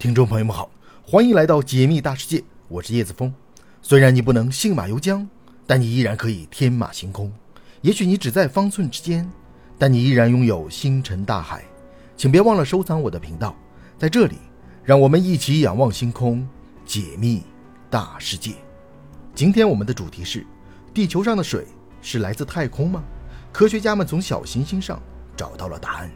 听众朋友们好，欢迎来到解密大世界，我是叶子峰。虽然你不能信马由缰，但你依然可以天马行空。也许你只在方寸之间，但你依然拥有星辰大海。请别忘了收藏我的频道，在这里，让我们一起仰望星空，解密大世界。今天我们的主题是：地球上的水是来自太空吗？科学家们从小行星上找到了答案。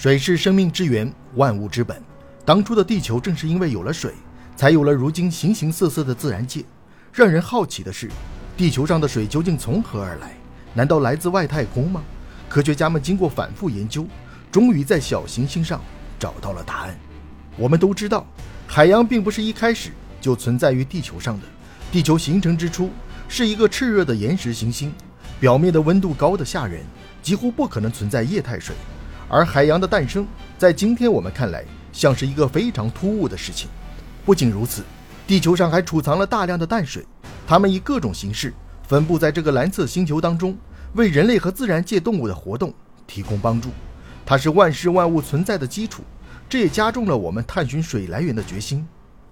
水是生命之源，万物之本。当初的地球正是因为有了水，才有了如今形形色色的自然界。让人好奇的是，地球上的水究竟从何而来？难道来自外太空吗？科学家们经过反复研究，终于在小行星上找到了答案。我们都知道，海洋并不是一开始就存在于地球上的。地球形成之初是一个炽热的岩石行星，表面的温度高得吓人，几乎不可能存在液态水。而海洋的诞生，在今天我们看来，像是一个非常突兀的事情。不仅如此，地球上还储藏了大量的淡水，它们以各种形式分布在这个蓝色星球当中，为人类和自然界动物的活动提供帮助。它是万事万物存在的基础，这也加重了我们探寻水来源的决心。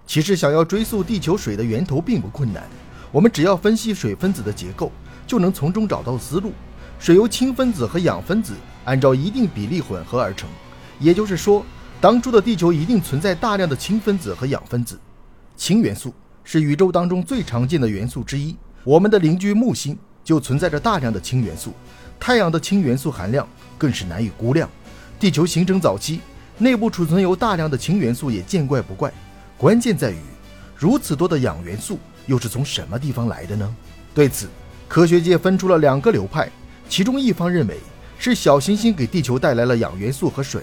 其实，想要追溯地球水的源头并不困难，我们只要分析水分子的结构，就能从中找到思路。水由氢分子和氧分子。按照一定比例混合而成，也就是说，当初的地球一定存在大量的氢分子和氧分子。氢元素是宇宙当中最常见的元素之一，我们的邻居木星就存在着大量的氢元素，太阳的氢元素含量更是难以估量。地球形成早期，内部储存有大量的氢元素也见怪不怪。关键在于，如此多的氧元素又是从什么地方来的呢？对此，科学界分出了两个流派，其中一方认为。是小行星给地球带来了氧元素和水，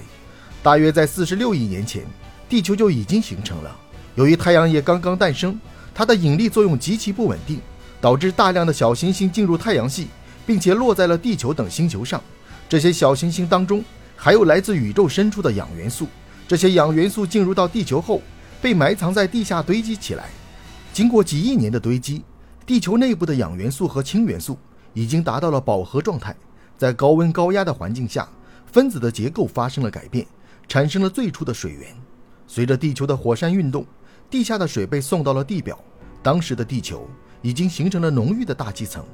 大约在四十六亿年前，地球就已经形成了。由于太阳也刚刚诞生，它的引力作用极其不稳定，导致大量的小行星进入太阳系，并且落在了地球等星球上。这些小行星当中还有来自宇宙深处的氧元素，这些氧元素进入到地球后，被埋藏在地下堆积起来。经过几亿年的堆积，地球内部的氧元素和氢元素已经达到了饱和状态。在高温高压的环境下，分子的结构发生了改变，产生了最初的水源。随着地球的火山运动，地下的水被送到了地表。当时的地球已经形成了浓郁的大气层，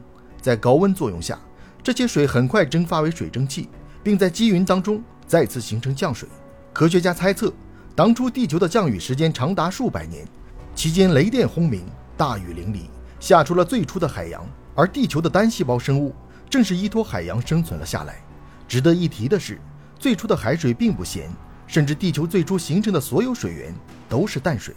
在高温作用下，这些水很快蒸发为水蒸气，并在积云当中再次形成降水。科学家猜测，当初地球的降雨时间长达数百年，期间雷电轰鸣，大雨淋漓，下出了最初的海洋。而地球的单细胞生物。正是依托海洋生存了下来。值得一提的是，最初的海水并不咸，甚至地球最初形成的所有水源都是淡水。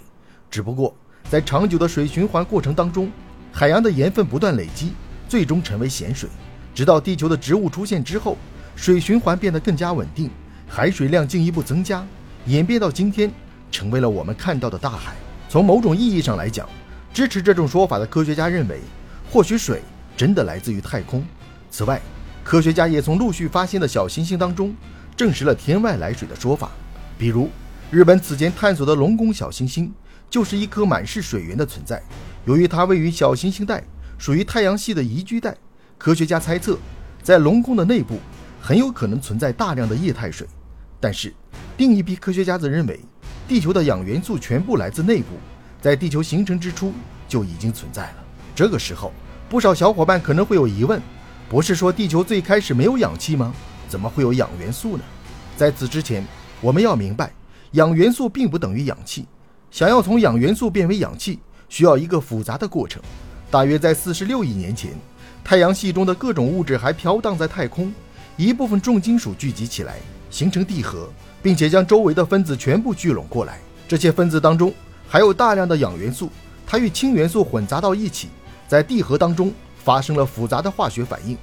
只不过在长久的水循环过程当中，海洋的盐分不断累积，最终成为咸水。直到地球的植物出现之后，水循环变得更加稳定，海水量进一步增加，演变到今天，成为了我们看到的大海。从某种意义上来讲，支持这种说法的科学家认为，或许水真的来自于太空。此外，科学家也从陆续发现的小行星当中证实了天外来水的说法。比如，日本此前探索的龙宫小行星就是一颗满是水源的存在。由于它位于小行星带，属于太阳系的宜居带，科学家猜测，在龙宫的内部很有可能存在大量的液态水。但是，另一批科学家则认为，地球的氧元素全部来自内部，在地球形成之初就已经存在了。这个时候，不少小伙伴可能会有疑问。不是说地球最开始没有氧气吗？怎么会有氧元素呢？在此之前，我们要明白，氧元素并不等于氧气。想要从氧元素变为氧气，需要一个复杂的过程。大约在四十六亿年前，太阳系中的各种物质还飘荡在太空，一部分重金属聚集起来，形成地核，并且将周围的分子全部聚拢过来。这些分子当中还有大量的氧元素，它与氢元素混杂到一起，在地核当中。发生了复杂的化学反应，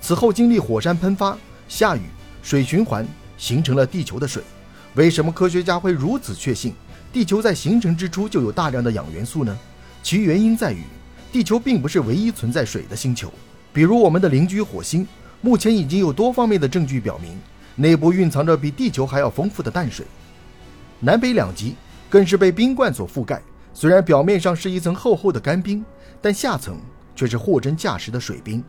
此后经历火山喷发、下雨、水循环，形成了地球的水。为什么科学家会如此确信地球在形成之初就有大量的氧元素呢？其原因在于，地球并不是唯一存在水的星球。比如我们的邻居火星，目前已经有多方面的证据表明，内部蕴藏着比地球还要丰富的淡水。南北两极更是被冰冠所覆盖，虽然表面上是一层厚厚的干冰，但下层。却是货真价实的水冰。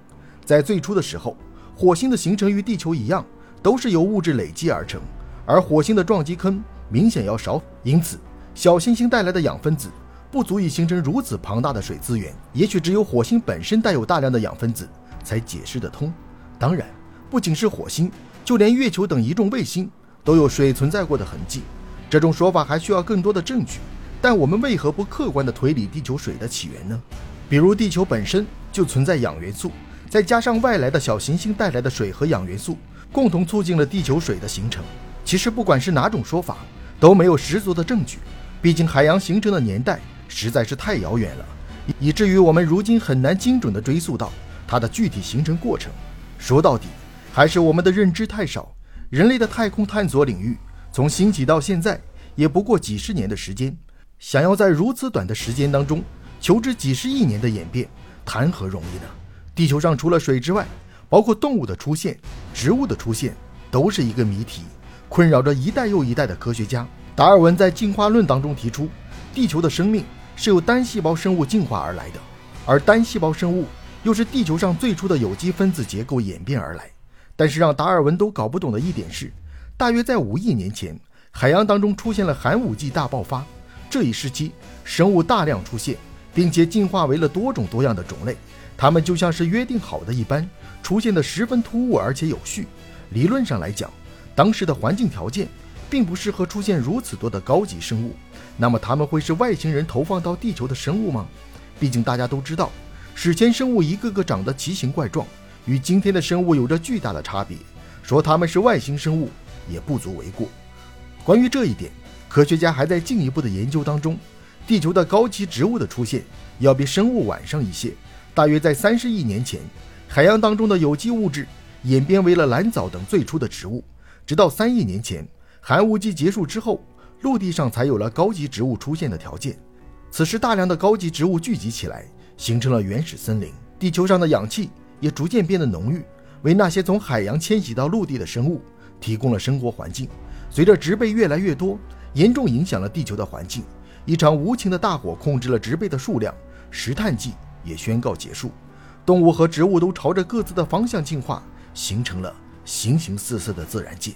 在最初的时候，火星的形成与地球一样，都是由物质累积而成，而火星的撞击坑明显要少，因此小行星带来的氧分子不足以形成如此庞大的水资源。也许只有火星本身带有大量的氧分子才解释得通。当然，不仅是火星，就连月球等一众卫星都有水存在过的痕迹。这种说法还需要更多的证据。但我们为何不客观地推理地球水的起源呢？比如地球本身就存在氧元素，再加上外来的小行星带来的水和氧元素，共同促进了地球水的形成。其实不管是哪种说法，都没有十足的证据。毕竟海洋形成的年代实在是太遥远了，以至于我们如今很难精准地追溯到它的具体形成过程。说到底，还是我们的认知太少。人类的太空探索领域从兴起到现在，也不过几十年的时间。想要在如此短的时间当中求知几十亿年的演变，谈何容易呢？地球上除了水之外，包括动物的出现、植物的出现，都是一个谜题，困扰着一代又一代的科学家。达尔文在进化论当中提出，地球的生命是由单细胞生物进化而来的，而单细胞生物又是地球上最初的有机分子结构演变而来。但是让达尔文都搞不懂的一点是，大约在五亿年前，海洋当中出现了寒武纪大爆发。这一时期，生物大量出现，并且进化为了多种多样的种类。它们就像是约定好的一般，出现的十分突兀而且有序。理论上来讲，当时的环境条件并不适合出现如此多的高级生物。那么，它们会是外星人投放到地球的生物吗？毕竟大家都知道，史前生物一个个长得奇形怪状，与今天的生物有着巨大的差别。说它们是外星生物也不足为过。关于这一点。科学家还在进一步的研究当中，地球的高级植物的出现要比生物晚上一些。大约在三十亿年前，海洋当中的有机物质演变为了蓝藻等最初的植物。直到三亿年前，寒武纪结束之后，陆地上才有了高级植物出现的条件。此时，大量的高级植物聚集起来，形成了原始森林。地球上的氧气也逐渐变得浓郁，为那些从海洋迁徙到陆地的生物提供了生活环境。随着植被越来越多。严重影响了地球的环境，一场无情的大火控制了植被的数量，石炭纪也宣告结束，动物和植物都朝着各自的方向进化，形成了形形色色的自然界。